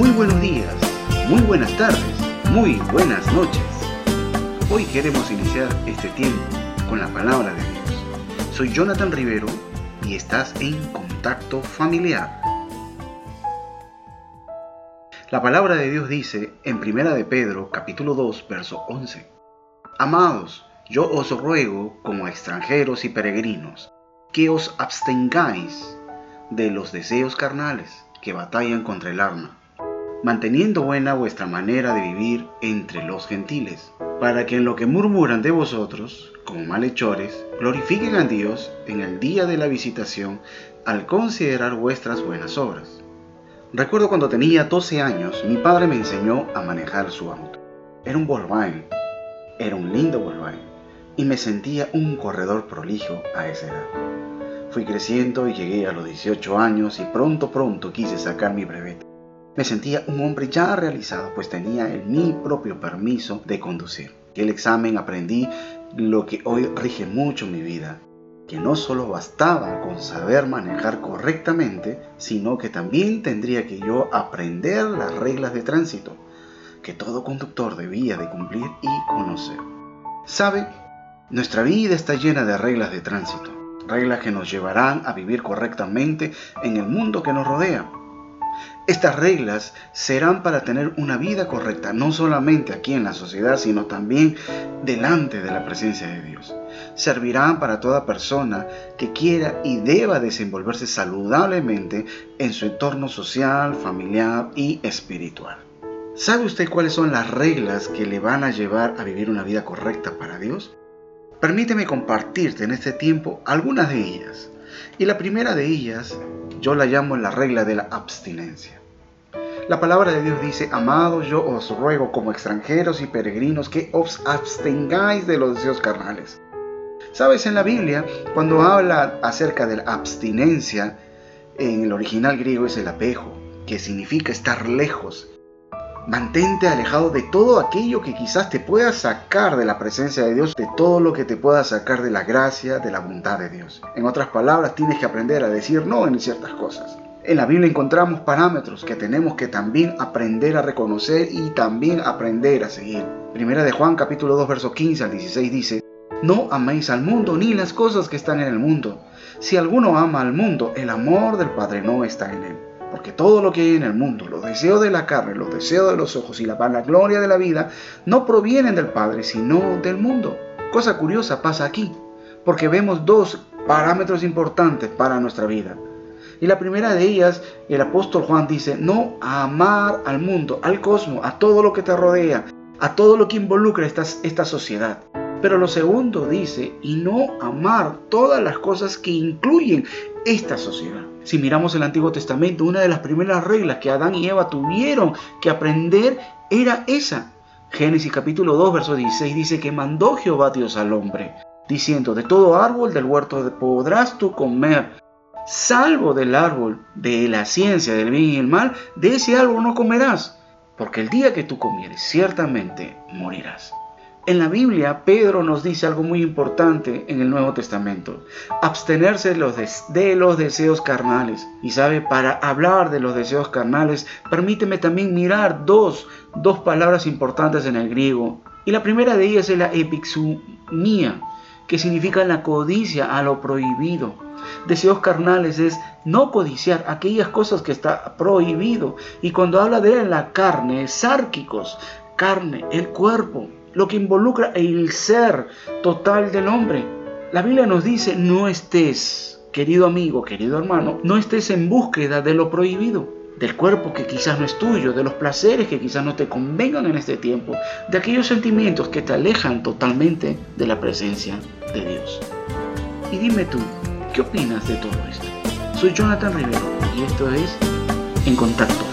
Muy buenos días, muy buenas tardes, muy buenas noches. Hoy queremos iniciar este tiempo con la palabra de Dios. Soy Jonathan Rivero y estás en Contacto Familiar. La palabra de Dios dice en Primera de Pedro, capítulo 2, verso 11. Amados, yo os ruego como extranjeros y peregrinos, que os abstengáis de los deseos carnales que batallan contra el alma, manteniendo buena vuestra manera de vivir entre los gentiles, para que en lo que murmuran de vosotros, como malhechores, glorifiquen a Dios en el día de la visitación al considerar vuestras buenas obras. Recuerdo cuando tenía 12 años, mi padre me enseñó a manejar su auto. Era un Volkswagen, era un lindo Volkswagen, y me sentía un corredor prolijo a esa edad. Fui creciendo y llegué a los 18 años y pronto pronto quise sacar mi brevete. Me sentía un hombre ya realizado, pues tenía el, mi propio permiso de conducir. El examen aprendí lo que hoy rige mucho mi vida, que no solo bastaba con saber manejar correctamente, sino que también tendría que yo aprender las reglas de tránsito, que todo conductor debía de cumplir y conocer. ¿Sabe? Nuestra vida está llena de reglas de tránsito, reglas que nos llevarán a vivir correctamente en el mundo que nos rodea. Estas reglas serán para tener una vida correcta, no solamente aquí en la sociedad, sino también delante de la presencia de Dios. Servirán para toda persona que quiera y deba desenvolverse saludablemente en su entorno social, familiar y espiritual. ¿Sabe usted cuáles son las reglas que le van a llevar a vivir una vida correcta para Dios? Permíteme compartirte en este tiempo algunas de ellas. Y la primera de ellas yo la llamo la regla de la abstinencia. La palabra de Dios dice, amados, yo os ruego como extranjeros y peregrinos que os abstengáis de los deseos carnales. Sabes, en la Biblia, cuando habla acerca de la abstinencia, en el original griego es el apejo, que significa estar lejos. Mantente alejado de todo aquello que quizás te pueda sacar de la presencia de Dios, de todo lo que te pueda sacar de la gracia, de la bondad de Dios. En otras palabras, tienes que aprender a decir no en ciertas cosas. En la Biblia encontramos parámetros que tenemos que también aprender a reconocer y también aprender a seguir. Primera de Juan capítulo 2 verso 15 al 16 dice, No améis al mundo ni las cosas que están en el mundo. Si alguno ama al mundo, el amor del Padre no está en él. Porque todo lo que hay en el mundo, los deseos de la carne, los deseos de los ojos y la vanagloria de la vida, no provienen del Padre, sino del mundo. Cosa curiosa pasa aquí, porque vemos dos parámetros importantes para nuestra vida. Y la primera de ellas, el apóstol Juan dice, no amar al mundo, al cosmos, a todo lo que te rodea, a todo lo que involucra esta, esta sociedad. Pero lo segundo dice, y no amar todas las cosas que incluyen esta sociedad. Si miramos el Antiguo Testamento, una de las primeras reglas que Adán y Eva tuvieron que aprender era esa. Génesis capítulo 2, verso 16 dice que mandó Jehová Dios al hombre, diciendo, de todo árbol del huerto podrás tú comer, salvo del árbol de la ciencia del bien y el mal, de ese árbol no comerás, porque el día que tú comieres, ciertamente morirás. En la Biblia, Pedro nos dice algo muy importante en el Nuevo Testamento, abstenerse de los, de los deseos carnales. Y sabe, para hablar de los deseos carnales, permíteme también mirar dos, dos palabras importantes en el griego. Y la primera de ellas es la epixumía, que significa la codicia a lo prohibido. Deseos carnales es no codiciar aquellas cosas que está prohibido. Y cuando habla de la carne, sárquicos, carne, el cuerpo, lo que involucra el ser total del hombre. La Biblia nos dice, no estés, querido amigo, querido hermano, no estés en búsqueda de lo prohibido del cuerpo que quizás no es tuyo, de los placeres que quizás no te convengan en este tiempo, de aquellos sentimientos que te alejan totalmente de la presencia de Dios. Y dime tú, ¿qué opinas de todo esto? Soy Jonathan Rivero y esto es En Contacto.